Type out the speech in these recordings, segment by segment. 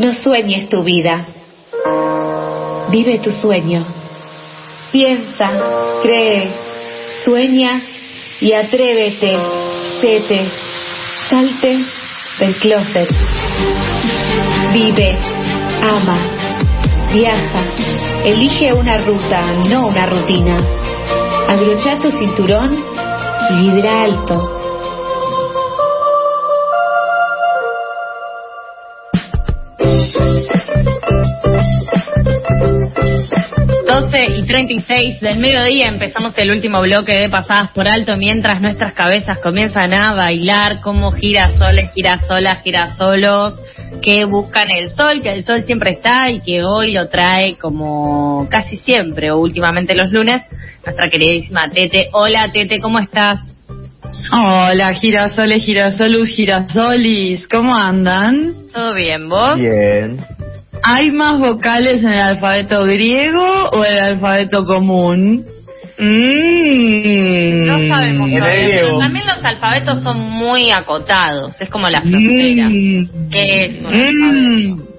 No sueñes tu vida. Vive tu sueño. Piensa, cree, sueña y atrévete, tete, salte del closet. Vive, ama, viaja, elige una ruta, no una rutina. Abrocha tu cinturón y vibra alto. 12 y 36 del mediodía empezamos el último bloque de Pasadas por Alto mientras nuestras cabezas comienzan a bailar como girasoles, girasolas, girasolos que buscan el sol, que el sol siempre está y que hoy lo trae como casi siempre o últimamente los lunes nuestra queridísima Tete. Hola Tete, ¿cómo estás? Hola, girasoles, girasolus, girasolis, ¿cómo andan? ¿Todo bien, vos? Bien. ¿Hay más vocales en el alfabeto griego o en el alfabeto común? Mm. No sabemos pero también los alfabetos son muy acotados, es como la frontera. Mm. ¿Qué es un alfabeto? Mm.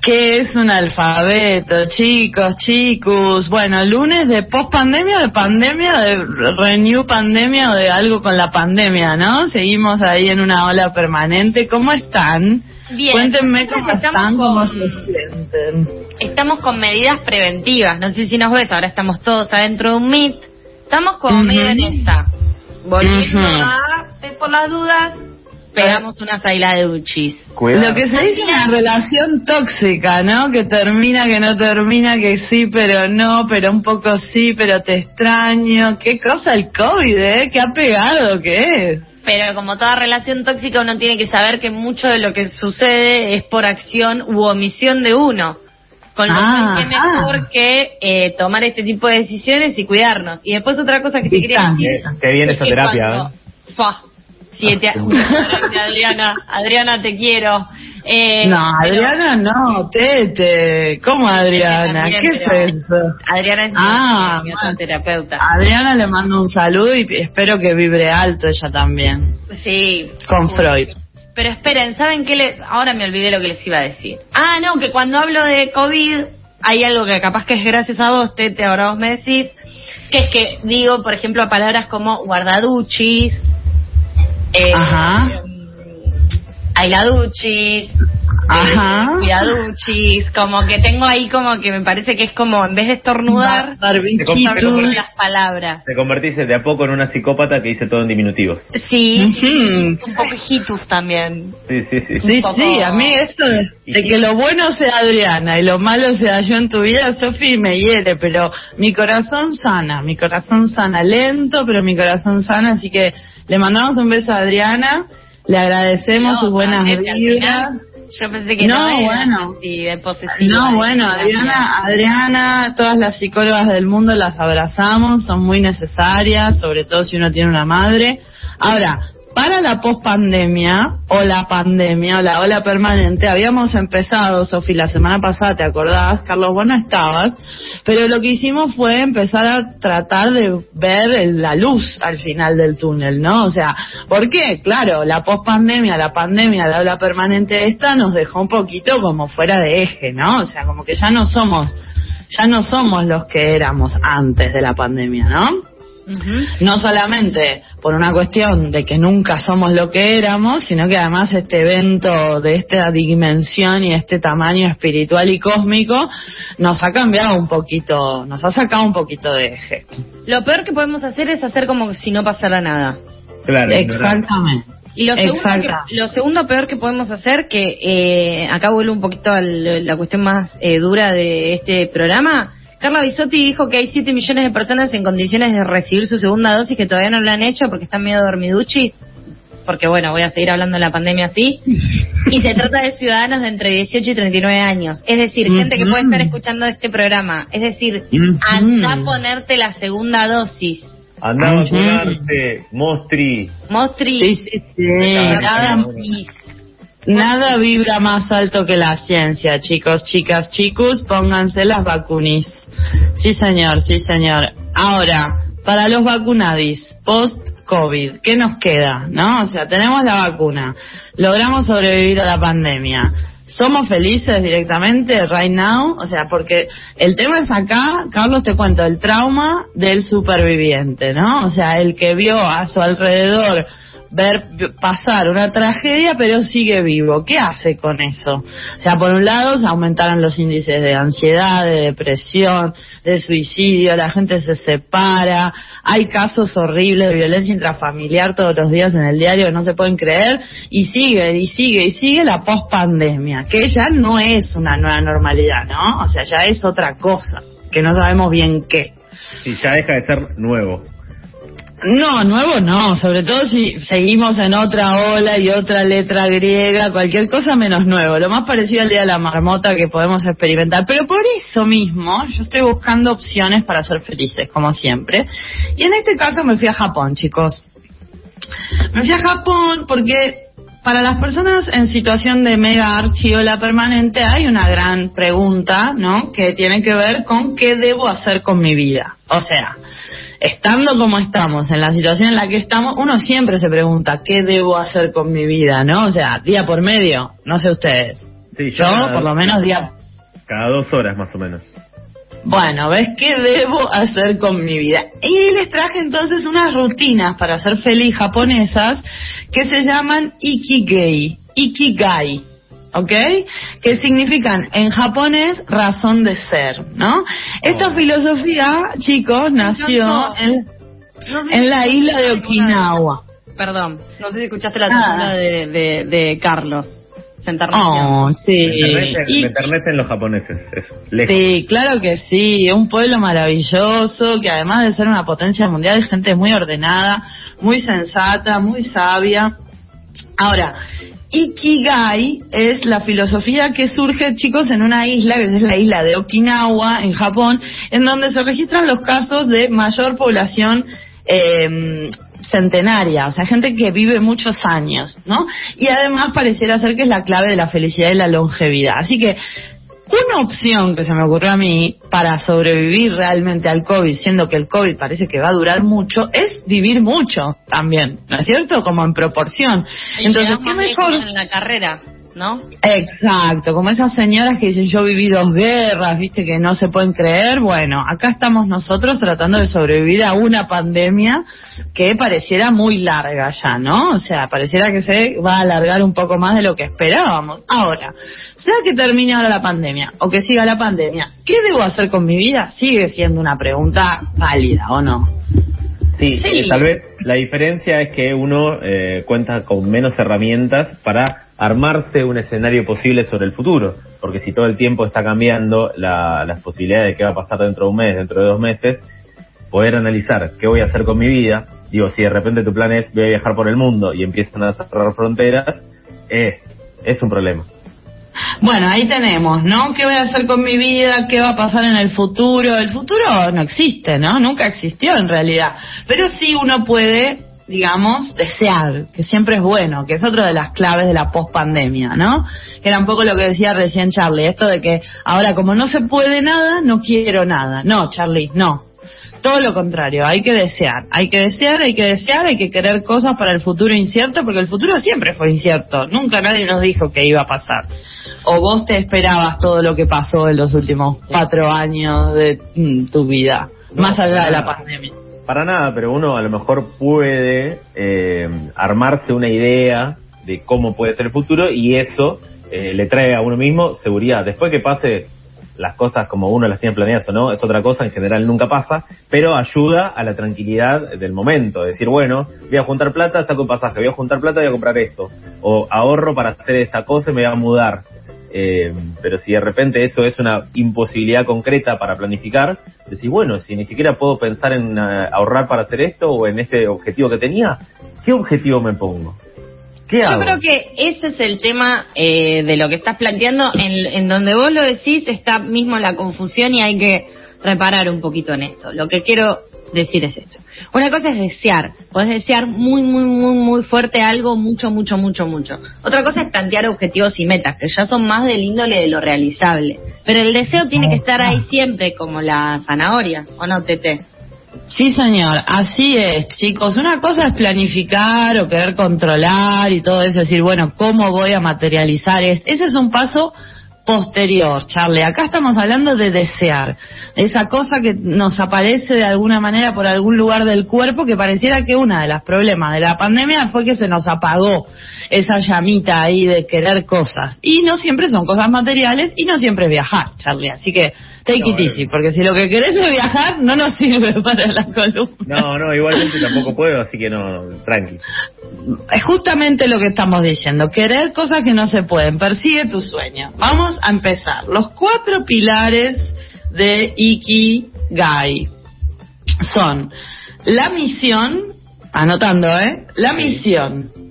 ¿Qué es un alfabeto, chicos, chicos? Bueno, lunes de post pandemia, de pandemia, de renew pandemia o de algo con la pandemia, ¿no? Seguimos ahí en una ola permanente. ¿Cómo están? Bien. Cuéntenme cómo estamos están, con- cómo se sienten. Estamos con medidas preventivas, no sé si nos ves, ahora estamos todos adentro de un Meet. Estamos como Ujú. medio en esta. Volviendo Ujú. a, eh, por las dudas, pegamos una saila de duchis. Cuidado. Lo que se dice una relación tóxica, ¿no? Que termina, que no termina, que sí, pero no, pero un poco sí, pero te extraño. Qué cosa el COVID, ¿eh? Qué ha pegado que es. Pero como toda relación tóxica, uno tiene que saber que mucho de lo que sucede es por acción u omisión de uno. Con lo Ah, cual, qué ah. mejor que eh, tomar este tipo de decisiones y cuidarnos. Y después otra cosa que te quería decir. Qué- qué bien es esa que terapia, cuando- ¿eh? Fua, siete a- Gracias, Adriana. Adriana, te quiero. Eh, no, pero- Adriana no, Tete. ¿Cómo Adriana? También, ¿Qué es eso? Adriana es Ah, mi terapeuta. Adriana le mando un saludo y espero que vibre alto ella también. Sí. Con Freud. Pero esperen, ¿saben qué? Le... Ahora me olvidé lo que les iba a decir. Ah, no, que cuando hablo de COVID hay algo que capaz que es gracias a vos, Tete, ahora vos me decís, que es que digo, por ejemplo, palabras como guardaduchis, eh, Ajá. Ailaduchis, Ajá. eh, cuidaduchis, como que tengo ahí como que me parece que es como, en vez de estornudar, las palabras. Te convertiste de a poco en una psicópata que dice todo en diminutivos. Sí, un poco hijitus también. Sí, sí, sí. Sí, poco- sí, a mí esto de, de que lo bueno sea Adriana y lo malo sea yo en tu vida, Sofi, me hiere, pero mi corazón sana, mi corazón sana, lento, pero mi corazón sana, así que le mandamos un beso a Adriana, le agradecemos No, sus buenas vibras. Yo pensé que no, No, era bueno. así de posesiva. No, de bueno. Adriana, Adriana, todas las psicólogas del mundo las abrazamos, son muy necesarias, sobre todo si uno tiene una madre. Ahora, para la pospandemia o la pandemia o la ola permanente, habíamos empezado, Sofi, la semana pasada, ¿te acordás? Carlos, vos no estabas, pero lo que hicimos fue empezar a tratar de ver el- la luz al final del túnel, ¿no? O sea, ¿por qué? Claro, la pospandemia, la pandemia, la ola permanente esta nos dejó un poquito como fuera de eje, ¿no? O sea, como que ya no somos, ya no somos los que éramos antes de la pandemia, ¿no? No solamente por una cuestión de que nunca somos lo que éramos, sino que además este evento de esta dimensión y este tamaño espiritual y cósmico nos ha cambiado un poquito, nos ha sacado un poquito de eje. Lo peor que podemos hacer es hacer como si no pasara nada. Claro. Exactamente. Y lo segundo, que- lo segundo peor que podemos hacer, que eh, acá vuelvo un poquito a la cuestión más eh, dura de este programa, Carla Bisotti dijo que hay 7 millones de personas en condiciones de recibir su segunda dosis que todavía no lo han hecho porque están medio dormiduchis. Porque bueno, voy a seguir hablando de la pandemia así. Y se trata de ciudadanos de entre 18 y 39 años. Es decir, gente que puede estar escuchando este programa. Es decir, Ujú. anda a ponerte la segunda dosis. Andaba a Ujú. curarte, Mostri. Mostri. Sí, sí, sí. Nada, vibra más alto que la ciencia, chicos, chicas, chicos, pónganse las vacunis. Sí, señor, sí, señor. Ahora, para los vacunadis, post-COVID, ¿qué nos queda? ¿No? O sea, tenemos la vacuna, logramos sobrevivir a la pandemia. somos felices directamente right now, o sea, porque el tema es acá, Carlos, te cuento, el trauma del superviviente, ¿no? O sea, el que vio a su alrededor ver pasar una tragedia, pero sigue vivo. ¿Qué hace con eso? O sea, por un lado, se aumentaron los índices de ansiedad, de depresión, de suicidio, la gente se separa, hay casos horribles de violencia intrafamiliar todos los días en el diario que no se pueden creer, y sigue, y sigue, y sigue la pospandemia, que ya no es una nueva normalidad, ¿no? O sea, ya es otra cosa, que no sabemos bien qué. Sí, ya deja de ser nuevo. No, nuevo no, sobre todo si seguimos en otra ola y otra letra griega, cualquier cosa menos nuevo, lo más parecido al día de la marmota que podemos experimentar. Pero por eso mismo yo estoy buscando opciones para ser felices, como siempre. Y en este caso me fui a Japón, chicos. Me fui a Japón porque para las personas en situación de mega archiola permanente hay una gran pregunta, ¿no? Que tiene que ver con qué debo hacer con mi vida. O sea, estando como estamos, en la situación en la que estamos, uno siempre se pregunta, ¿qué debo hacer con mi vida? ¿No? O sea, día por medio, no sé ustedes. Sí, Yo, por lo menos, día... Cada dos horas más o menos. Bueno, ¿ves qué debo hacer con mi vida? Y les traje entonces unas rutinas para ser feliz japonesas que se llaman Ikigai. Ikigai. ¿ok? Que significan en japonés razón de ser, ¿no? Esta Oh. filosofía, chicos, nació en, No la isla de Okinawa. Perdón, no sé si escuchaste la tanda de, de, de Carlos. Se enterneció. Oh, sí. Me enternecen- enternecen los japoneses, eso. Lejos. Sí, claro que sí, un pueblo maravilloso que además de ser una potencia mundial es gente muy ordenada, muy sensata, muy sabia. Ahora, Ikigai es la filosofía que surge, chicos, en una isla, que es la isla de Okinawa, en Japón, en donde se registran los casos de mayor población eh, centenaria, o sea, gente que vive muchos años, ¿no? Y además pareciera ser que es la clave de la felicidad y la longevidad. Así que una opción que se me ocurrió a mí para sobrevivir realmente al COVID, siendo que el COVID parece que va a durar mucho, es vivir mucho también, ¿no es cierto? Como en proporción. Y Entonces, ¿qué mejor? En la carrera, ¿no? Exacto, como esas señoras que dicen yo viví dos guerras, viste que no se pueden creer. Bueno, acá estamos nosotros tratando de sobrevivir a una pandemia que pareciera muy larga ya, ¿no? O sea, pareciera que se va a alargar un poco más de lo que esperábamos. Ahora, sea que termine ahora la pandemia o que siga la pandemia, ¿qué debo hacer con mi vida? Sigue siendo una pregunta válida, ¿o no? Sí, Sí. eh, tal vez la diferencia es que uno eh, cuenta con menos herramientas para armarse un escenario posible sobre el futuro, porque si todo el tiempo está cambiando la- las posibilidades de qué va a pasar dentro de un mes, dentro de dos meses, poder analizar qué voy a hacer con mi vida, digo, si de repente tu plan es voy a viajar por el mundo y empiezan a cerrar fronteras, es, es un problema. Bueno, ahí tenemos, ¿no? ¿Qué voy a hacer con mi vida? ¿Qué va a pasar en el futuro? El futuro no existe, ¿no? Nunca existió en realidad. Pero sí uno puede, digamos, desear, que siempre es bueno, que es otra de las claves de la pospandemia, ¿no? Que era un poco lo que decía recién Charlie, esto de que ahora como no se puede nada, no quiero nada. No, Charlie, no. Todo lo contrario, hay que desear, hay que desear, hay que desear, hay que querer cosas para el futuro incierto, porque el futuro siempre fue incierto, nunca nadie nos dijo que iba a pasar. O vos te esperabas todo lo que pasó en los últimos cuatro años de mm, tu vida, No, más allá de la pandemia. Para nada, pero uno a lo mejor puede eh, armarse una idea de cómo puede ser el futuro y eso eh, le trae a uno mismo seguridad. Después que pase las cosas como uno las tiene planeadas o no, es otra cosa, en general nunca pasa, pero ayuda a la tranquilidad del momento. Decir, bueno, voy a juntar plata, saco un pasaje, voy a juntar plata, voy a comprar esto. O ahorro para hacer esta cosa y me voy a mudar. Eh, pero si de repente eso es una imposibilidad concreta para planificar, decís, bueno, si ni siquiera puedo pensar en eh, ahorrar para hacer esto o en este objetivo que tenía, ¿qué objetivo me pongo? ¿Qué Yo creo que ese es el tema eh, de lo que estás planteando, en, en donde vos lo decís está mismo la confusión y hay que reparar un poquito en esto. Lo que quiero decir es esto. Una cosa es desear, podés desear muy, muy, muy, muy fuerte algo, mucho, mucho, mucho, mucho. Otra cosa es plantear objetivos y metas, que ya son más del índole de lo realizable. Pero el deseo tiene que estar ahí siempre, como la zanahoria, ¿o no, Tete? Sí, señor, así es, chicos. Una cosa es planificar o querer controlar y todo eso, decir, bueno, ¿cómo voy a materializar? Es, ese es un paso posterior, Charlie. Acá estamos hablando de desear, esa cosa que nos aparece de alguna manera por algún lugar del cuerpo que pareciera que uno de los problemas de la pandemia fue que se nos apagó esa llamita ahí de querer cosas. Y no siempre son cosas materiales y no siempre es viajar, Charlie. Así que take No, it easy, porque si lo que querés es viajar, no nos sirve para la columna. No, no, igualmente tampoco puedo, así que no, tranqui. Es justamente lo que estamos diciendo, querer cosas que no se pueden, persigue tu sueño. Vamos a empezar. Los cuatro pilares de Ikigai son la misión, anotando, ¿eh? La misión.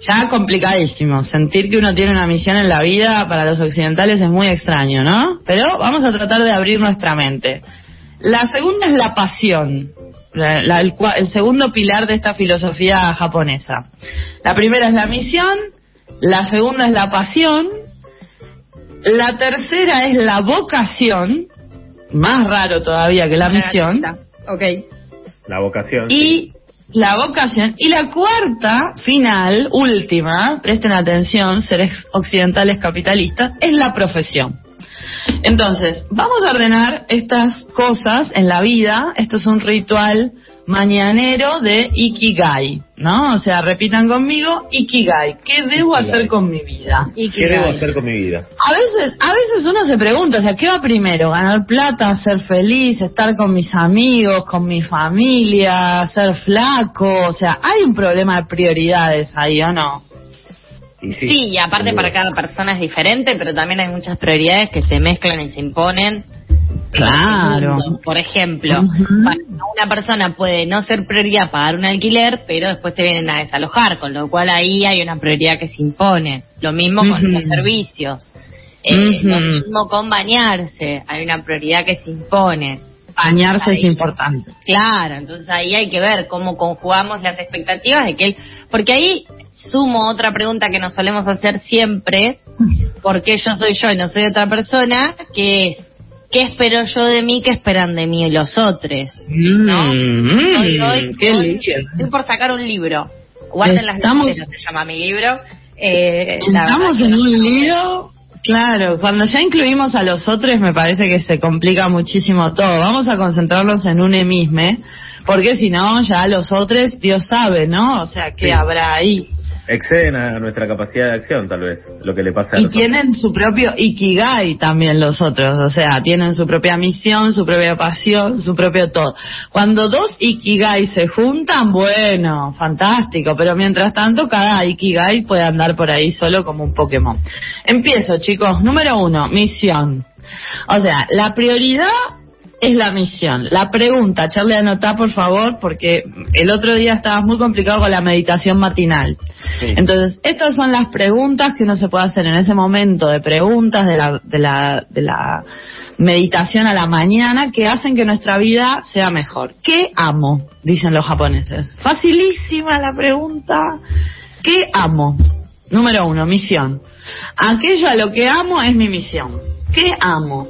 Ya complicadísimo, sentir que uno tiene una misión en la vida para los occidentales es muy extraño, ¿no? Pero vamos a tratar de abrir nuestra mente. La segunda es la pasión, la- la- el, cua- el segundo pilar de esta filosofía japonesa. La primera es la misión, la segunda es la pasión, la tercera es la vocación, más raro todavía que la misión, Ok. La vocación. y la vocación, y la cuarta, final, última, presten atención, seres occidentales capitalistas, es la profesión. Entonces, vamos a ordenar estas cosas en la vida. Esto es un ritual mañanero de Ikigai, ¿no? O sea, repitan conmigo, Ikigai, ¿qué debo Ikigai. hacer con mi vida? ¿Qué debo hacer con mi vida? A veces, a veces uno se pregunta, o sea, ¿qué va primero? ¿Ganar plata, ser feliz, estar con mis amigos, con mi familia, ser flaco? O sea, hay un problema de prioridades ahí, ¿o no? Y Sí, sí, y aparte para cada persona es diferente, pero también hay muchas prioridades que se mezclan y se imponen. Claro. Por ejemplo, una persona puede no ser prioridad pagar un alquiler, pero después te vienen a desalojar, con lo cual ahí hay una prioridad que se impone. Lo mismo con los servicios. Eh. Lo mismo con bañarse, hay una prioridad que se impone. Bañarse es importante. Claro, entonces ahí hay que ver cómo conjugamos las expectativas de que él, porque ahí sumo otra pregunta que nos solemos hacer siempre, ¿por qué yo soy yo y no soy otra persona? Que es, ¿qué espero yo de mí? ¿Qué esperan de mí los otros? ¿No? Mm, Hoy, hoy, qué hoy lindo. estoy por sacar un libro. Guarden las Estamos- letras, se llama mi libro. Eh, Estamos en un lío. Claro, cuando ya incluimos a los otros me parece que se complica muchísimo todo. Vamos a concentrarnos en un emisme, porque si no, ya los otros, Dios sabe, ¿no? O sea, ¿qué Sí. habrá ahí? Exceden a nuestra capacidad de acción, tal vez, lo que le pasa a Y los tienen su propio Ikigai también los otros, o sea, tienen su propia misión, su propia pasión, su propio todo. Cuando dos Ikigai se juntan, bueno, fantástico, pero mientras tanto cada Ikigai puede andar por ahí solo como un Pokémon. Empiezo, chicos. Número uno, misión. O sea, la prioridad es la misión. La pregunta, Charlie, anotá por favor, porque el otro día estabas muy complicado con la meditación matinal. Sí. Entonces, estas son las preguntas que uno se puede hacer en ese momento de preguntas de la, de la, de la meditación a la mañana que hacen que nuestra vida sea mejor. ¿Qué amo? Dicen los japoneses. Facilísima la pregunta. ¿Qué amo? Número uno, misión. Aquello a lo que amo es mi misión. ¿Qué amo?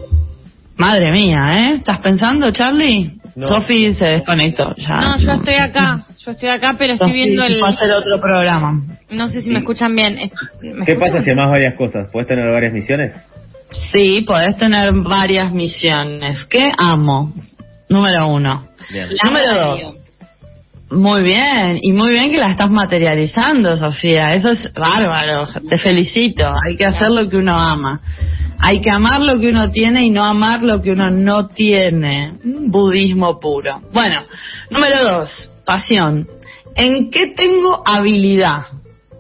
Madre mía, ¿eh? ¿Estás pensando, Charlie? No. Sofi se desconectó ya. No, yo estoy acá, yo estoy acá, pero estoy viendo el... va a hacer otro programa. No sé si me escuchan bien. Es- ¿me ¿Qué escuchan? pasa si amas varias cosas? ¿Puedes tener varias misiones? Sí, podés tener varias misiones. ¿Qué amo? Número uno. Bien. Número dos. Muy bien, y muy bien que la estás materializando, Sofía. Eso es bárbaro. Te felicito. Hay que hacer lo que uno ama. Hay que amar lo que uno tiene y no amar lo que uno no tiene. Budismo puro. Bueno, número dos, pasión. ¿En qué tengo habilidad?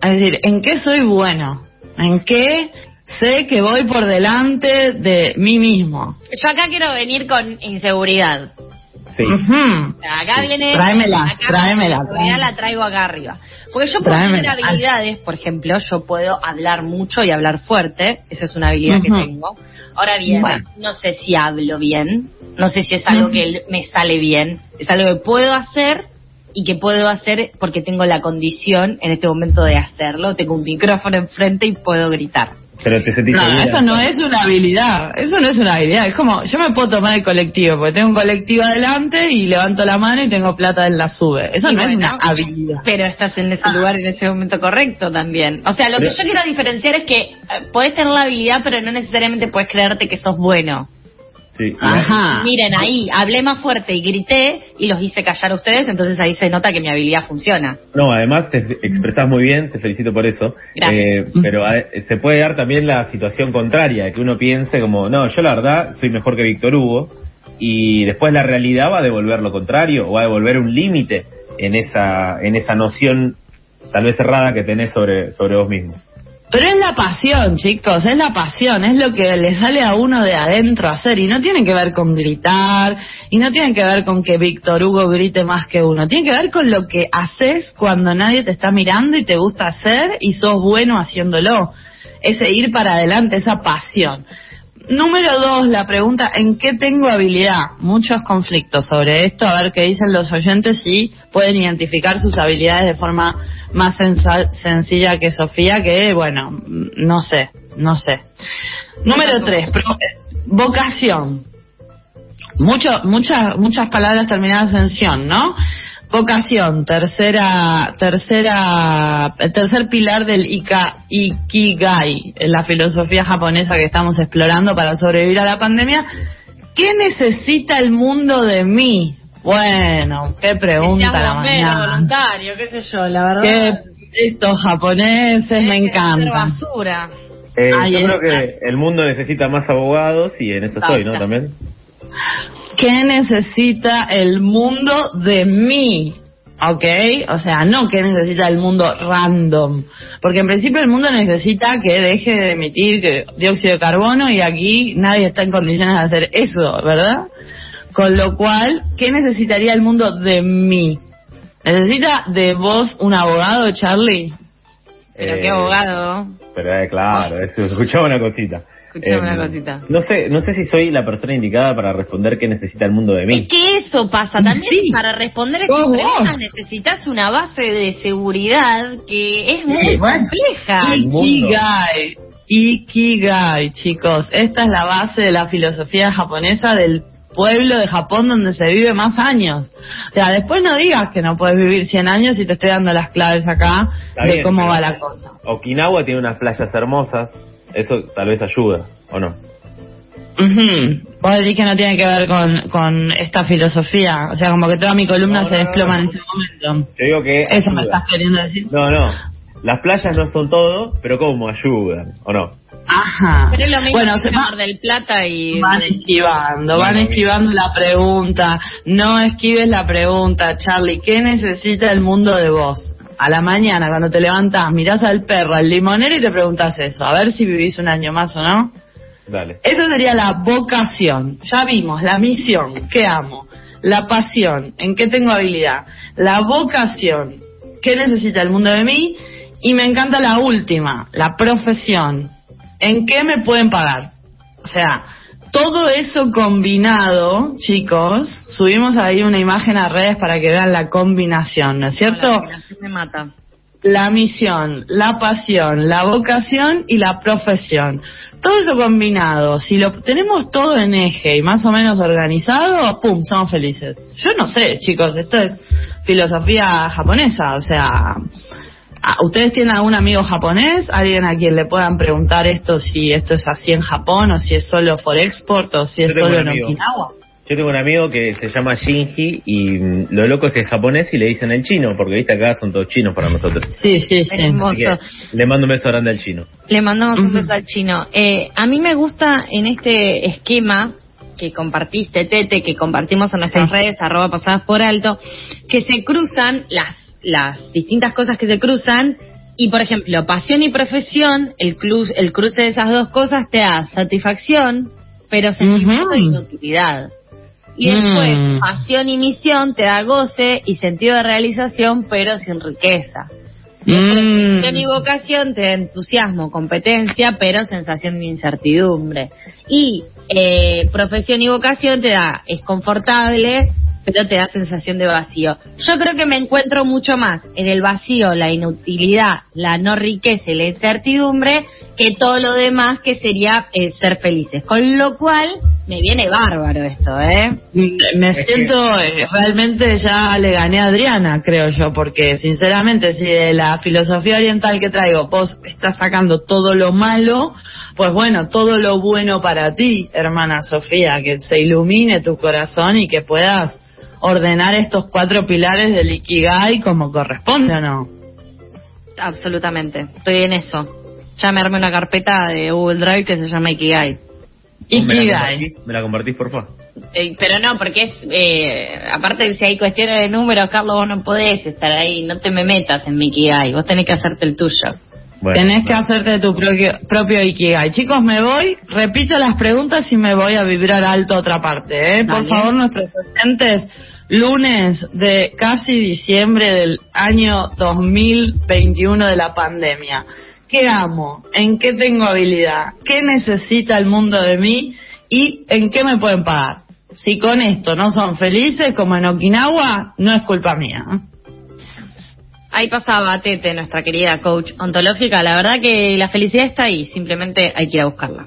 Es decir, ¿en qué soy bueno? ¿En qué sé que voy por delante de mí mismo? Yo acá quiero venir con inseguridad. Sí. Ujú. O sea, acá viene. Tráemela, acá tráemela, La la traigo acá arriba. Porque yo puedo Tráemela. tener habilidades, por ejemplo, yo puedo hablar mucho y hablar fuerte. Esa es una habilidad que tengo. Ahora bien, Bueno. no sé si hablo bien. No sé si es algo que me sale bien. Es algo que puedo hacer y que puedo hacer porque tengo la condición en este momento de hacerlo. Tengo un micrófono enfrente y puedo gritar. Pero te sentís No, eso no es una habilidad, eso no es una habilidad, es como, yo me puedo tomar el colectivo, porque tengo un colectivo adelante y levanto la mano y tengo plata en la sube, eso no es una habilidad. Pero estás en ese lugar en ese momento correcto también. O sea, lo Pero- que yo quiero diferenciar es que eh, podés tener la habilidad, pero no necesariamente puedes creerte que sos bueno. Sí, Ajá. Miren, ahí hablé más fuerte y grité y los hice callar a ustedes, entonces ahí se nota que mi habilidad funciona. No, además te expresás muy bien, te felicito por eso. Gracias. Eh, pero eh, se puede dar también la situación contraria, que uno piense como, no, yo la verdad soy mejor que Víctor Hugo, y después la realidad va a devolver lo contrario, o va a devolver un límite en esa, en esa noción tal vez errada que tenés sobre, sobre vos mismo. Pero es la pasión, chicos, es la pasión, es lo que le sale a uno de adentro hacer y no tiene que ver con gritar y no tiene que ver con que Víctor Hugo grite más que uno, tiene que ver con lo que haces cuando nadie te está mirando y te gusta hacer y sos bueno haciéndolo, ese ir para adelante, esa pasión. Número dos, la pregunta, ¿en qué tengo habilidad? Muchos conflictos sobre esto, a ver qué dicen los oyentes si pueden identificar sus habilidades de forma más sencilla que Sofía, que bueno, no sé, no sé. Número tres, vocación. Mucho, muchas, muchas palabras terminadas en sion, ¿no? Vocación, tercera, tercera, el tercer pilar del Ika, Ikigai, la filosofía japonesa que estamos explorando para sobrevivir a la pandemia. ¿Qué necesita el mundo de mí? Bueno, qué pregunta Seas la mañana. voluntario, qué sé yo, la verdad. Qué estos japoneses me encantan. basura. Eh, yo creo que el mundo necesita más abogados y en eso estoy, ¿no? También. ¿Qué necesita el mundo de mí? ¿Ok? O sea, no qué necesita el mundo random. Porque en principio el mundo necesita que deje de emitir que- dióxido de carbono y aquí nadie está en condiciones de hacer eso, ¿verdad? Con lo cual, ¿qué necesitaría el mundo de mí? ¿Necesita de vos un abogado, Charlie? Pero Eh, qué abogado. Pero eh, claro, eso, escuchaba una cosita. Escuchame Em, una cosita. No sé, no sé si soy la persona indicada para responder qué necesita el mundo de Es mí. que eso pasa también Sí. para responder a Sos estas preguntas vos. necesitas una base de seguridad que es muy compleja. Ikigai. Ikigai, chicos. Esta es la base de la filosofía japonesa del pueblo de Japón donde se vive más años. O sea, después no digas que no puedes vivir 100 años y te estoy dando las claves acá Está de bien, cómo va la cosa. Okinawa tiene unas playas hermosas, eso tal vez ayuda, ¿o no? Ujú. Vos decís que no tiene que ver con, con esta filosofía. O sea, como que toda mi columna No, se no, desploma no. en este momento. Yo digo que Eso me estás queriendo decir. No, no, las playas no son todo, pero como ayudan, ¿o no? Ajá. Pero es lo mismo bueno, que se va- del Plata y... Van esquivando, van Bueno, esquivando la pregunta. No esquives la pregunta, Charlie. ¿Qué necesita el mundo de vos? A la mañana, cuando te levantás, mirás al perro, al limonero y te preguntas eso. A ver si vivís un año más o no. Dale. Esa sería la vocación. Ya vimos, la misión, ¿qué amo? La pasión, ¿en qué tengo habilidad? La vocación, ¿qué necesita el mundo de mí? Y me encanta la última, la profesión. ¿En qué me pueden pagar? O sea, todo eso combinado, chicos, subimos ahí una imagen a redes para que vean la combinación, ¿no es cierto? La imaginación me mata. la misión, la pasión, la vocación y la profesión. Todo eso combinado, si lo tenemos todo en eje y más o menos organizado, ¡pum!, somos felices. Yo no sé, chicos, esto es filosofía japonesa, o sea, ¿a- ¿ustedes tienen algún amigo japonés? ¿Alguien a quien le puedan preguntar esto si esto es así en Japón o si es solo for export o si es solo en. Okinawa? Yo tengo un amigo que se llama Shinji y mm, lo loco es que es japonés y le dicen el chino, porque viste acá son todos chinos para nosotros. Sí, sí, sí. Le mando un beso grande al chino. Le mandamos un beso al chino. Eh, a mí me gusta en este esquema que compartiste, Tete, que compartimos en nuestras Sí. redes, arroba pasadas por alto, que se cruzan las, las distintas cosas que se cruzan y, por ejemplo, pasión y profesión, el, cru- el cruce de esas dos cosas te da satisfacción, pero sentimiento de Ujú. inutilidad. Y después, Mm. pasión y misión te da goce y sentido de realización, pero sin riqueza. Después, Mm. Y vocación te da entusiasmo, competencia, pero sensación de incertidumbre. Y eh, profesión y vocación te da, es confortable, pero te da sensación de vacío. Yo creo que me encuentro mucho más en el vacío, la inutilidad, la no riqueza y la incertidumbre que todo lo demás que sería eh, ser felices. Con lo cual, me viene bárbaro esto, ¿eh? Me siento eh, realmente ya le gané a Adriana, creo yo, porque sinceramente si de la filosofía oriental que traigo vos estás sacando todo lo malo, pues bueno, todo lo bueno para ti, hermana Sofía, que se ilumine tu corazón y que puedas ordenar estos cuatro pilares del Ikigai como corresponde o no. Absolutamente, estoy en eso. Ya me armé una carpeta de Google Drive que se llama Ikigai. Ikigai. ¿Me la compartís, por favor? Eh, pero no, porque es, eh, aparte de si hay cuestiones de números, Carlos, vos no podés estar ahí, no te me metas en mi Ikigai, vos tenés que hacerte el tuyo. Bueno, Tenés que hacerte tu propio, propio Ikigai. Chicos, me voy, repito las preguntas y me voy a vibrar alto a otra parte. ¿eh? Por favor, nuestros oyentes, lunes de casi diciembre del año 2021 de la pandemia. ¿Qué amo? ¿En qué tengo habilidad? ¿Qué necesita el mundo de mí? ¿Y en qué me pueden pagar? Si con esto no son felices, como en Okinawa, no es culpa mía. Ahí pasaba Tete, nuestra querida coach ontológica. La verdad que la felicidad está ahí, simplemente hay que ir a buscarla.